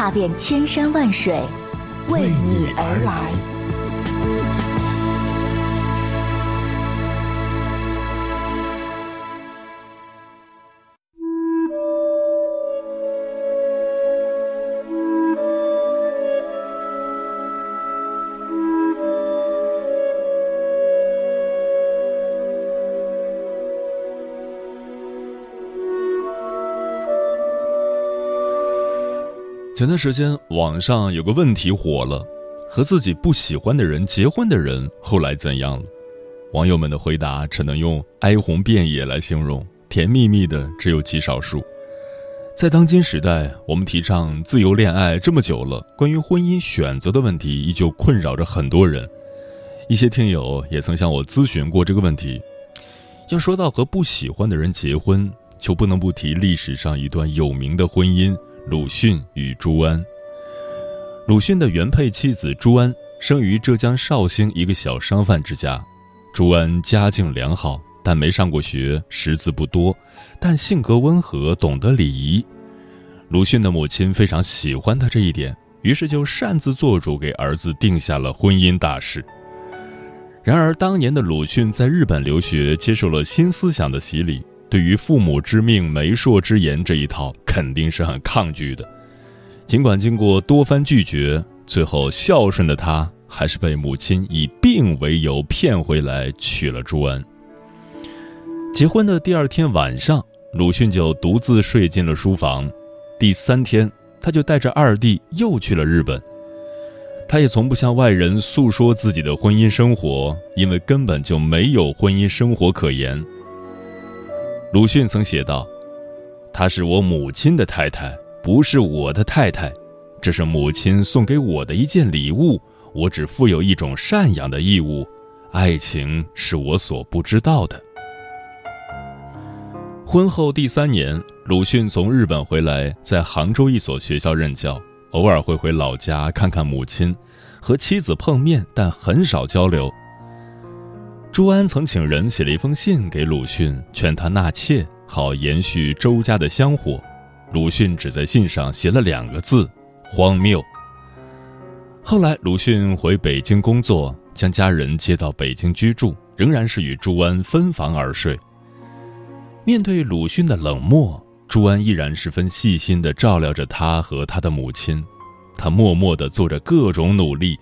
踏遍千山万水，为你而来。前段时间，网上有个问题火了：和自己不喜欢的人结婚的人后来怎样了？网友们的回答只能用“哀鸿遍野”来形容，甜蜜蜜的只有极少数。在当今时代，我们提倡自由恋爱这么久了，关于婚姻选择的问题依旧困扰着很多人。一些听友也曾向我咨询过这个问题。要说到和不喜欢的人结婚，就不能不提历史上一段有名的婚姻。鲁迅与朱安。鲁迅的原配妻子朱安生于浙江绍兴一个小商贩之家。朱安家境良好，但没上过学，识字不多，但性格温和，懂得礼仪。鲁迅的母亲非常喜欢他这一点，于是就擅自做主给儿子定下了婚姻大事。然而，当年的鲁迅在日本留学，接受了新思想的洗礼。对于“父母之命，媒妁之言”这一套，肯定是很抗拒的。尽管经过多番拒绝，最后孝顺的他，还是被母亲以病为由骗回来娶了朱安。结婚的第二天晚上，鲁迅就独自睡进了书房。第三天，他就带着二弟又去了日本。他也从不向外人诉说自己的婚姻生活，因为根本就没有婚姻生活可言。鲁迅曾写道：“她是我母亲的太太，不是我的太太。这是母亲送给我的一件礼物，我只负有一种赡养的义务。爱情是我所不知道的。”婚后第三年，鲁迅从日本回来，在杭州一所学校任教，偶尔会回老家看看母亲，和妻子碰面，但很少交流。朱安曾请人写了一封信给鲁迅，劝他纳妾，好延续周家的香火。鲁迅只在信上写了两个字：荒谬。后来，鲁迅回北京工作，将家人接到北京居住，仍然是与朱安分房而睡。面对鲁迅的冷漠，朱安依然十分细心地照料着他和他的母亲，他默默地做着各种努力。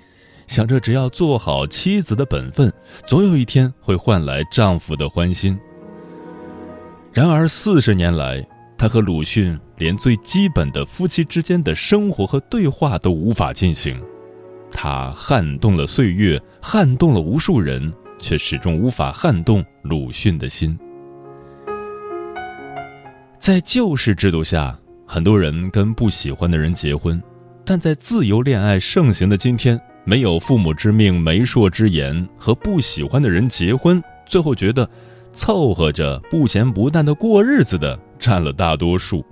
想着只要做好妻子的本分，总有一天会换来丈夫的欢心。然而四十年来，他和鲁迅连最基本的夫妻之间的生活和对话都无法进行。他撼动了岁月，撼动了无数人，却始终无法撼动鲁迅的心。在旧式制度下，很多人跟不喜欢的人结婚，但在自由恋爱盛行的今天。没有父母之命、媒妁之言，和不喜欢的人结婚，最后觉得凑合着不咸不淡的过日子的占了大多数，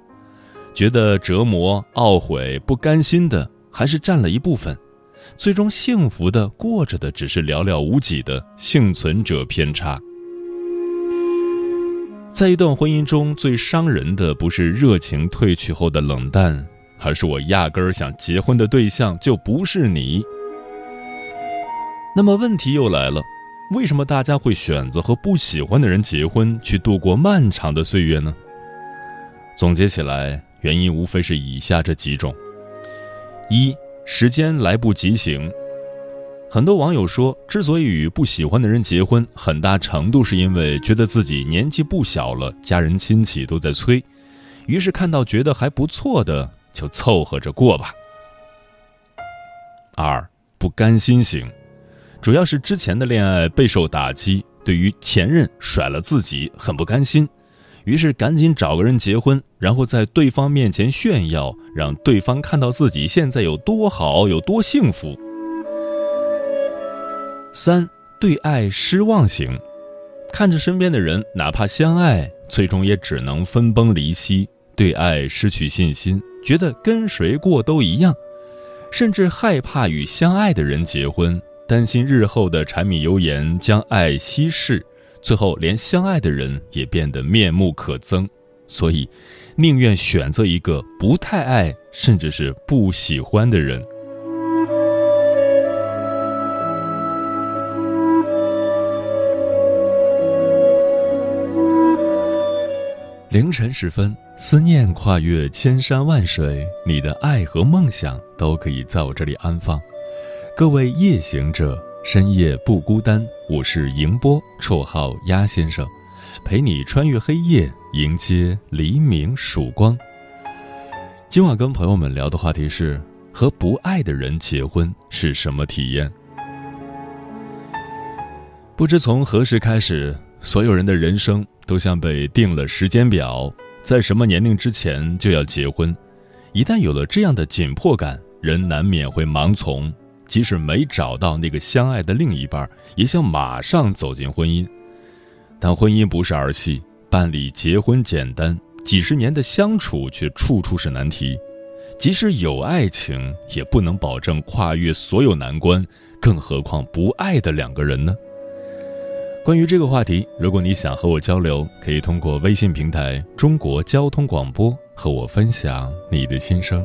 觉得折磨、懊悔、不甘心的还是占了一部分，最终幸福的过着的只是寥寥无几的幸存者偏差。在一段婚姻中最伤人的不是热情褪去后的冷淡，而是我压根儿想结婚的对象就不是你。那么问题又来了，为什么大家会选择和不喜欢的人结婚，去度过漫长的岁月呢？总结起来，原因无非是以下这几种：一、时间来不及行。很多网友说，之所以与不喜欢的人结婚，很大程度是因为觉得自己年纪不小了，家人亲戚都在催，于是看到觉得还不错的就凑合着过吧。二、不甘心行。主要是之前的恋爱备受打击，对于前任甩了自己很不甘心，于是赶紧找个人结婚，然后在对方面前炫耀，让对方看到自己现在有多好，有多幸福。三对爱失望型，看着身边的人，哪怕相爱，最终也只能分崩离析，对爱失去信心，觉得跟谁过都一样，甚至害怕与相爱的人结婚，担心日后的柴米油盐将爱稀释。最后，连相爱的人也变得面目可憎，所以宁愿选择一个不太爱，甚至是不喜欢的人。凌晨时分，思念跨越千山万水，你的爱和梦想都可以在我这里安放。各位夜行者。深夜不孤单，我是迎波，绰号鸭先生，陪你穿越黑夜，迎接黎明曙光。今晚跟朋友们聊的话题是：和不爱的人结婚是什么体验？不知从何时开始，所有人的人生都像被定了时间表，在什么年龄之前就要结婚。一旦有了这样的紧迫感，人难免会盲从。即使没找到那个相爱的另一半，也想马上走进婚姻。但婚姻不是儿戏，办理结婚简单，几十年的相处却处处是难题。即使有爱情，也不能保证跨越所有难关，更何况不爱的两个人呢？关于这个话题，如果你想和我交流，可以通过微信平台“中国交通广播”和我分享你的心声。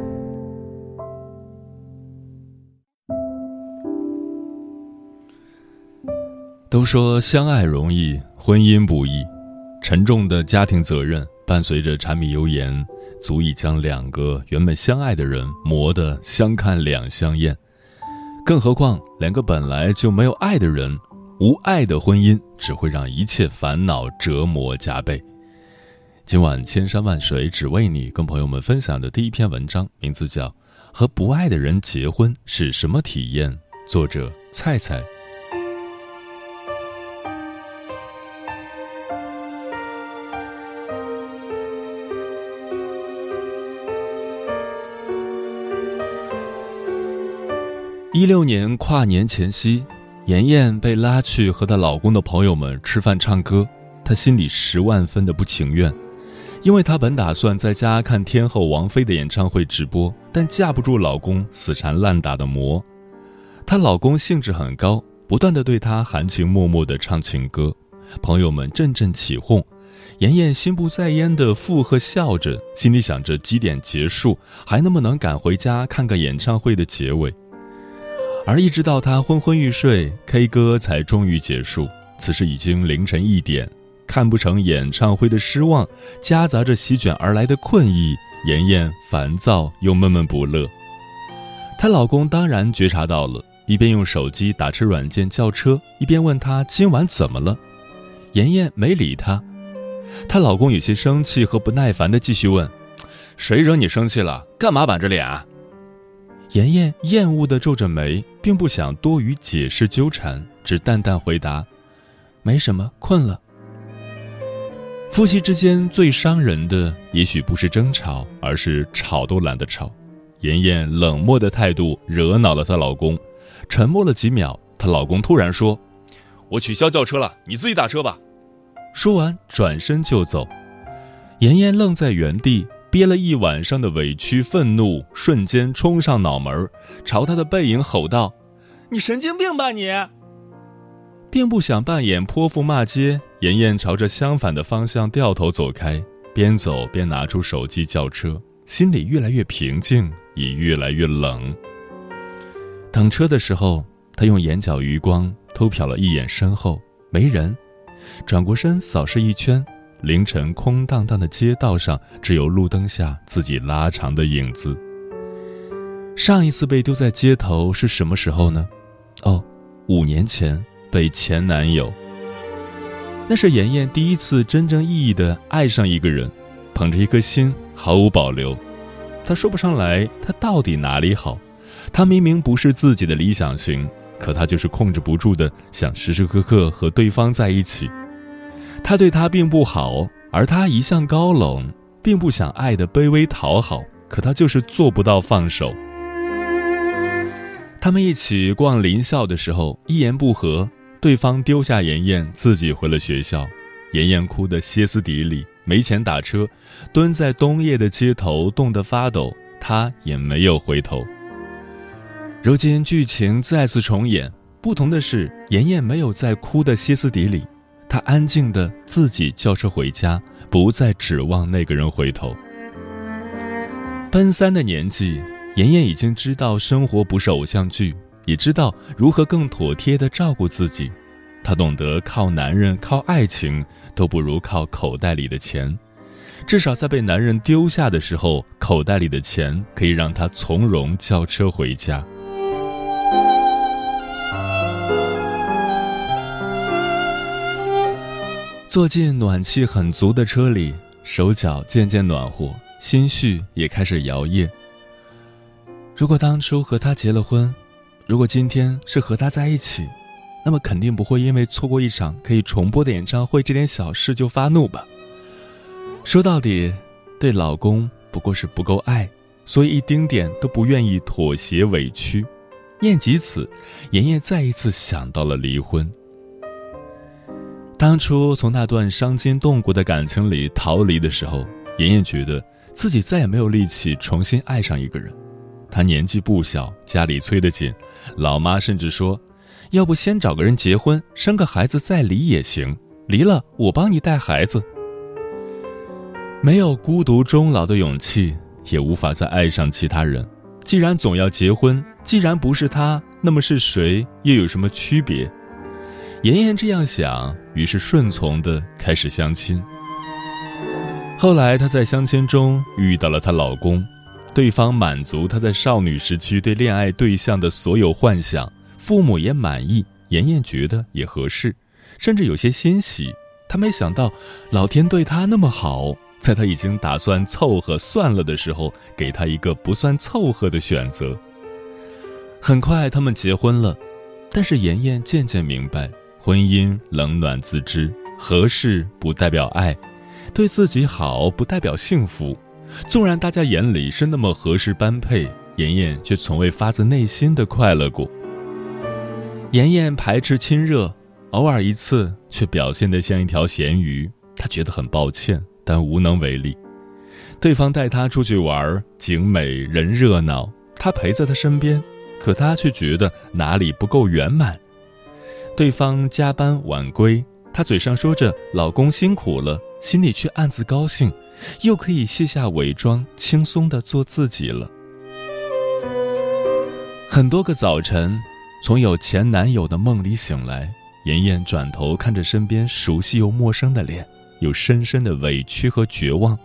都说相爱容易，婚姻不易。沉重的家庭责任伴随着柴米油盐，足以将两个原本相爱的人磨得相看两相厌。更何况两个本来就没有爱的人，无爱的婚姻只会让一切烦恼折磨加倍。今晚千山万水只为你，跟朋友们分享的第一篇文章，名字叫《和不爱的人结婚是什么体验》，作者菜菜。一六年跨年前夕，妍妍被拉去和她老公的朋友们吃饭唱歌，她心里十万分的不情愿，因为她本打算在家看天后王菲的演唱会直播，但架不住老公死缠烂打的磨。她老公兴致很高，不断的对她含情脉脉的唱情歌，朋友们阵阵起哄，妍妍心不在焉的附和笑着，心里想着几点结束，还能不能赶回家看个演唱会的结尾。而一直到他昏昏欲睡，K 歌才终于结束。此时已经凌晨一点，看不成演唱会的失望，夹杂着席卷而来的困意，妍妍烦躁又闷闷不乐。她老公当然觉察到了，一边用手机打车软件叫车，一边问她今晚怎么了。妍妍没理他，她老公有些生气和不耐烦的继续问：“谁惹你生气了？干嘛板着脸啊？”妍妍厌恶地皱着眉，并不想多与解释纠缠，只淡淡回答：“没什么，困了。”夫妻之间最伤人的，也许不是争吵，而是吵都懒得吵。妍妍冷漠的态度惹恼了她老公，沉默了几秒，她老公突然说：“我取消叫车了，你自己打车吧。说完，转身就走。妍妍愣在原地，憋了一晚上的委屈、愤怒，瞬间冲上脑门，朝他的背影吼道：“你神经病吧你！”并不想扮演泼妇骂街，妍妍朝着相反的方向掉头走开，边走边拿出手机叫车，心里越来越平静，也越来越冷。等车的时候，他用眼角余光偷瞟了一眼身后，没人，转过身扫视一圈，凌晨空荡荡的街道上，只有路灯下自己拉长的影子。上一次被丢在街头是什么时候呢？哦，五年前。被前男友，那是妍妍第一次真正意义的爱上一个人，捧着一颗心，毫无保留。她说不上来，他到底哪里好？他明明不是自己的理想型，可她就是控制不住的想时时刻刻和对方在一起。他对他并不好，而他一向高冷，并不想爱的卑微讨好，可他就是做不到放手。他们一起逛林校的时候，一言不合。对方丢下妍妍，自己回了学校。妍妍哭得歇斯底里，没钱打车，蹲在冬夜的街头，冻得发抖。他也没有回头。如今剧情再次重演，不同的是，妍妍没有再哭得歇斯底里，她安静的自己叫车回家，不再指望那个人回头。奔三的年纪，妍妍已经知道生活不是偶像剧。也知道如何更妥帖地照顾自己，她懂得靠男人、靠爱情都不如靠口袋里的钱，至少在被男人丢下的时候，口袋里的钱可以让她从容叫车回家。坐进暖气很足的车里，手脚渐渐暖和，心绪也开始摇曳。如果当初和他结了婚，如果今天是和他在一起，那么肯定不会因为错过一场可以重播的演唱会这点小事就发怒吧。说到底，对老公不过是不够爱，所以一丁点都不愿意妥协委屈。念及此，妍妍再一次想到了离婚。当初从那段伤筋动骨的感情里逃离的时候，妍妍觉得自己再也没有力气重新爱上一个人。她年纪不小，家里催得紧。老妈甚至说：“要不先找个人结婚，生个孩子再离也行。离了，我帮你带孩子。”没有孤独终老的勇气，也无法再爱上其他人。既然总要结婚，既然不是他，那么是谁？又有什么区别？妍妍这样想，于是顺从的开始相亲。后来，她在相亲中遇到了她老公。对方满足她在少女时期对恋爱对象的所有幻想，父母也满意，妍妍觉得也合适，甚至有些欣喜。她没想到，老天对她那么好，在她已经打算凑合算了的时候，给她一个不算凑合的选择。很快，他们结婚了，但是妍妍渐渐明白，婚姻冷暖自知，合适不代表爱，对自己好不代表幸福。纵然大家眼里是那么合适般配，妍妍却从未发自内心的快乐过。妍妍排斥亲热，偶尔一次却表现得像一条咸鱼，她觉得很抱歉，但无能为力。对方带她出去玩，景美人热闹，她陪在他身边，可她却觉得哪里不够圆满。对方加班晚归，她嘴上说着老公辛苦了，心里却暗自高兴。又可以卸下伪装，轻松的做自己了。很多个早晨，从有前男友的梦里醒来，妍妍转头看着身边熟悉又陌生的脸，有深深的委屈和绝望。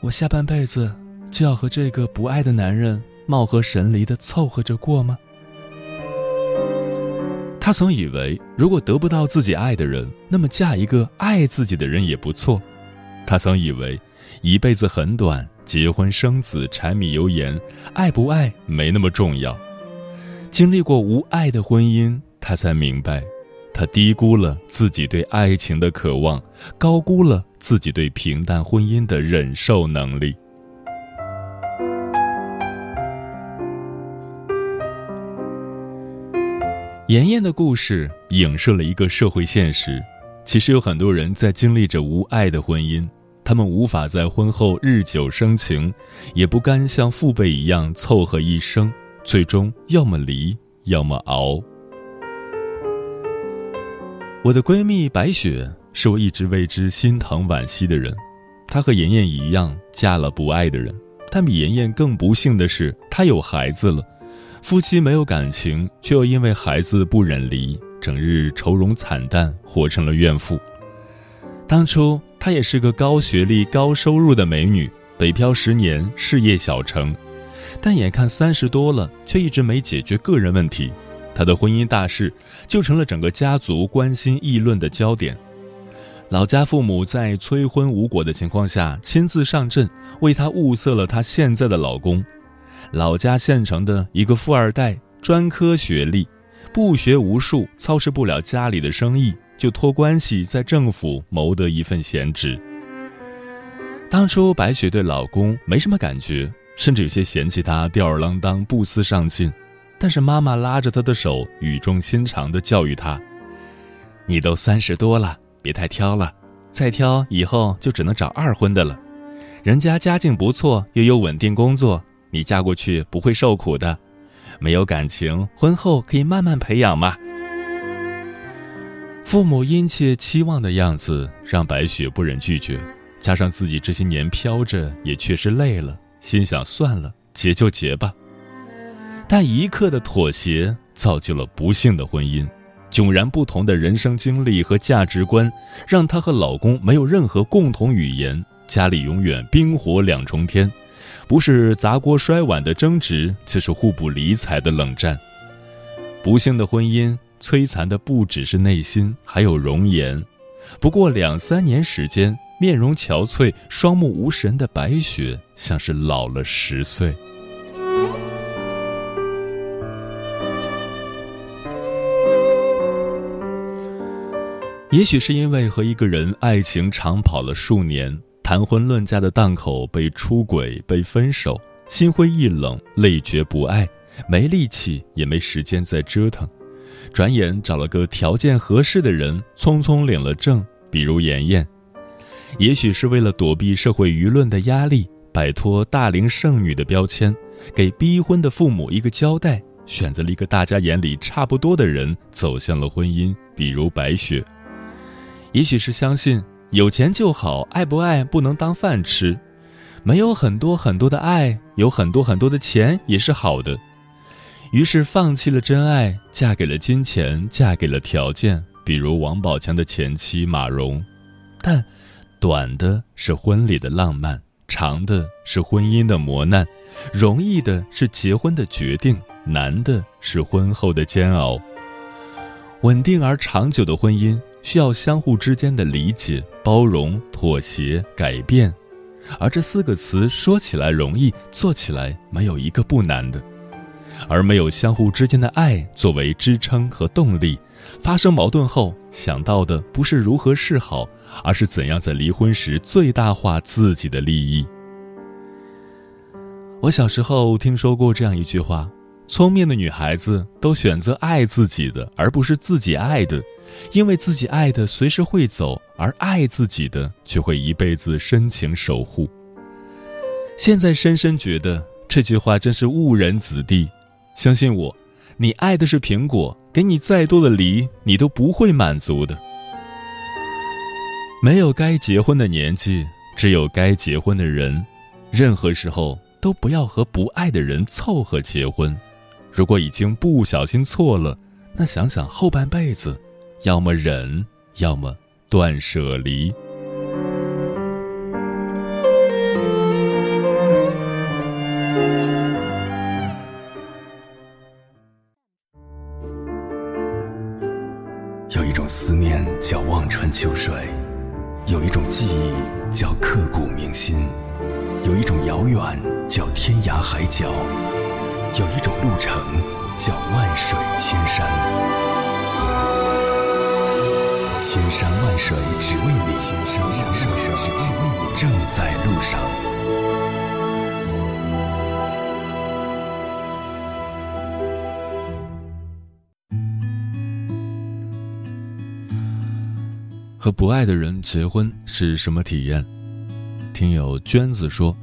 我下半辈子就要和这个不爱的男人貌合神离的凑合着过吗？她曾以为，如果得不到自己爱的人，那么嫁一个爱自己的人也不错。他曾以为，一辈子很短，结婚生子，柴米油盐，爱不爱没那么重要。经历过无爱的婚姻，他才明白，他低估了自己对爱情的渴望，高估了自己对平淡婚姻的忍受能力。妍妍的故事影射了一个社会现实：其实有很多人在经历着无爱的婚姻，他们无法在婚后日久生情，也不甘像父辈一样凑合一生，最终要么离，要么熬。我的闺蜜白雪是我一直为之心疼惋惜的人，她和妍妍一样嫁了不爱的人，但比妍妍更不幸的是，她有孩子了。夫妻没有感情，却又因为孩子不忍离，整日愁容惨淡，活成了怨妇。当初她也是个高学历、高收入的美女，北漂十年，事业小成，但眼看三十多了，却一直没解决个人问题。她的婚姻大事就成了整个家族关心议论的焦点。老家父母在催婚无果的情况下，亲自上阵为她物色了她现在的老公。老家县城的一个富二代，专科学历，不学无术，操持不了家里的生意，就托关系在政府谋得一份闲职。当初白雪对老公没什么感觉，甚至有些嫌弃他吊儿郎当、不思上进。但是妈妈拉着她的手，语重心长地教育她：“你都三十多了，别太挑了，再挑以后就只能找二婚的了。人家家境不错，又有稳定工作。”你嫁过去不会受苦的，没有感情，婚后可以慢慢培养嘛。父母殷切期望的样子让白雪不忍拒绝，加上自己这些年飘着也确实累了，心想算了，结就结吧。但一刻的妥协造就了不幸的婚姻，迥然不同的人生经历和价值观，让她和老公没有任何共同语言，家里永远冰火两重天。不是砸锅摔碗的争执，就是互不理睬的冷战。不幸的婚姻摧残的不只是内心，还有容颜。不过两三年时间，面容憔悴、双目无神的白雪，像是老了十岁。也许是因为和一个人爱情长跑了数年。谈婚论嫁的档口被出轨、被分手，心灰意冷，累觉不爱，没力气也没时间再折腾，转眼找了个条件合适的人，匆匆领了证。比如妍妍，也许是为了躲避社会舆论的压力，摆脱大龄剩女的标签，给逼婚的父母一个交代，选择了一个大家眼里差不多的人，走向了婚姻。比如白雪，也许是相信。有钱就好，爱不爱不能当饭吃。没有很多很多的爱，有很多很多的钱也是好的。于是放弃了真爱，嫁给了金钱，嫁给了条件，比如王宝强的前妻马蓉。但，短的是婚礼的浪漫，长的是婚姻的磨难，容易的是结婚的决定，难的是婚后的煎熬。稳定而长久的婚姻。需要相互之间的理解、包容、妥协、改变，而这四个词说起来容易，做起来没有一个不难的。而没有相互之间的爱作为支撑和动力，发生矛盾后想到的不是如何是好，而是怎样在离婚时最大化自己的利益。我小时候听说过这样一句话：聪明的女孩子都选择爱自己的，而不是自己爱的。因为自己爱的随时会走，而爱自己的却会一辈子深情守护。现在深深觉得这句话真是误人子弟。相信我，你爱的是苹果，给你再多的梨，你都不会满足的。没有该结婚的年纪，只有该结婚的人。任何时候都不要和不爱的人凑合结婚。如果已经不小心错了，那想想后半辈子。要么忍，要么断舍离。千山万水只为你。千山万水只为你正在路上。和不爱的人结婚是什么体验？听友娟子说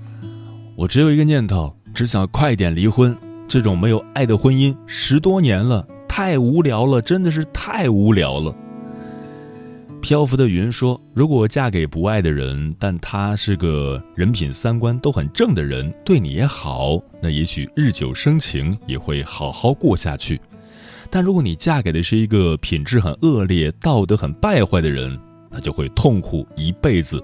我只有一个念头只想快点离婚。这种没有爱的婚姻十多年了太无聊了真的是太无聊了。漂浮的云说：“如果嫁给不爱的人，但他是个人品、三观都很正的人，对你也好，那也许日久生情，也会好好过下去。但如果你嫁给的是一个品质很恶劣、道德很败坏的人，那就会痛苦一辈子。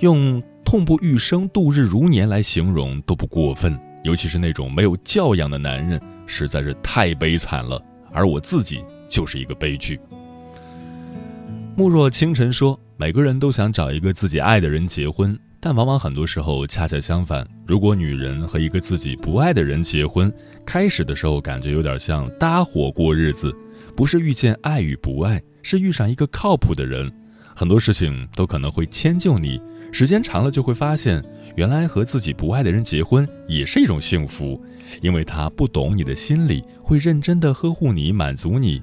用痛不欲生、度日如年来形容都不过分。尤其是那种没有教养的男人，实在是太悲惨了。而我自己就是一个悲剧。”慕若清晨说：“每个人都想找一个自己爱的人结婚，但往往很多时候恰恰相反。如果女人和一个自己不爱的人结婚，开始的时候感觉有点像搭伙过日子，不是遇见爱与不爱，是遇上一个靠谱的人，很多事情都可能会迁就你。时间长了就会发现，原来和自己不爱的人结婚也是一种幸福，因为他不懂你的心理，会认真的呵护你，满足你。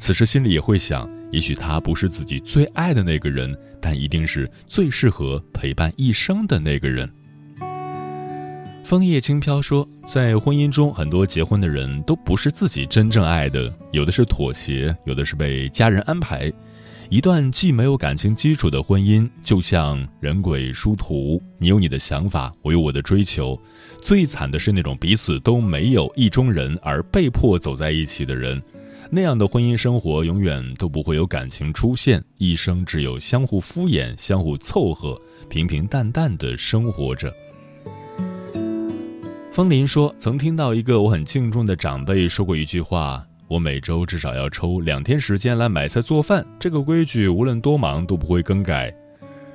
此时心里也会想。”也许他不是自己最爱的那个人，但一定是最适合陪伴一生的那个人。枫叶轻飘说，在婚姻中，很多结婚的人都不是自己真正爱的，有的是妥协，有的是被家人安排。一段既没有感情基础的婚姻，就像人鬼殊途，你有你的想法，我有我的追求。最惨的是那种彼此都没有意中人而被迫走在一起的人。那样的婚姻生活永远都不会有感情出现，一生只有相互敷衍、相互凑合、平平淡淡的生活着。风林说：“曾听到一个我很敬重的长辈说过一句话：我每周至少要抽两天时间来买菜做饭，这个规矩无论多忙都不会更改。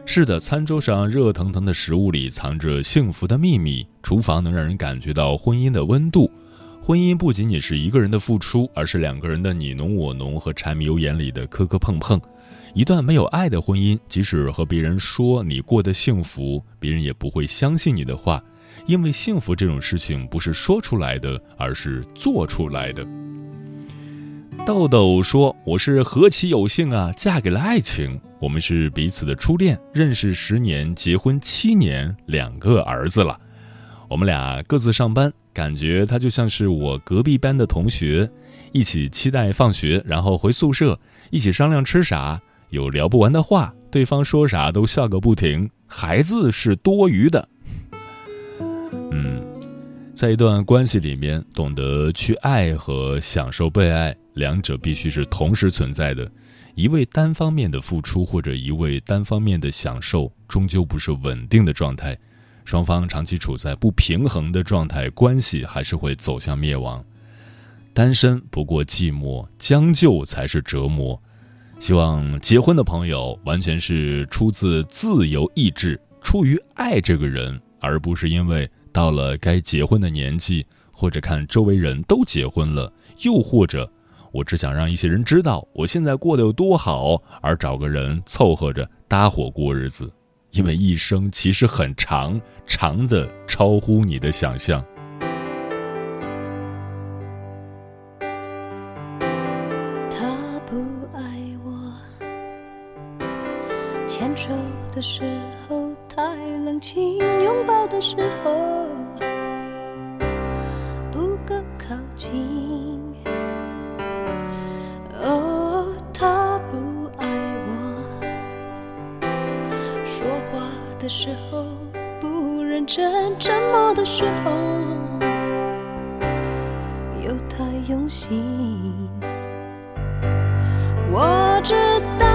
是的，餐桌上热腾腾的食物里藏着幸福的秘密，厨房能让人感觉到婚姻的温度。”婚姻不仅仅是一个人的付出，而是两个人的你侬我侬和柴米油盐里的磕磕碰碰。一段没有爱的婚姻，即使和别人说你过得幸福，别人也不会相信你的话，因为幸福这种事情不是说出来的，而是做出来的。豆豆说：“我是何其有幸啊，嫁给了爱情。我们是彼此的初恋，认识十年，结婚七年，两个儿子了。我们俩各自上班。”感觉他就像是我隔壁班的同学，一起期待放学，然后回宿舍，一起商量吃啥，有聊不完的话，对方说啥都笑个不停。孩子是多余的。嗯，在一段关系里面，懂得去爱和享受被爱，两者必须是同时存在的。一味单方面的付出或者一味单方面的享受，终究不是稳定的状态。双方长期处在不平衡的状态，关系还是会走向灭亡。单身不过寂寞，将就才是折磨。希望结婚的朋友完全是出自自由意志，出于爱这个人，而不是因为到了该结婚的年纪，或者看周围人都结婚了，又或者我只想让一些人知道我现在过得有多好，而找个人凑合着搭伙过日子。因为一生其实很长，长的超乎你的想象。他不爱我，牵手的时候太冷清，拥抱的时候不够靠近。的时候不认真，沉默的时候又太用心。我知道。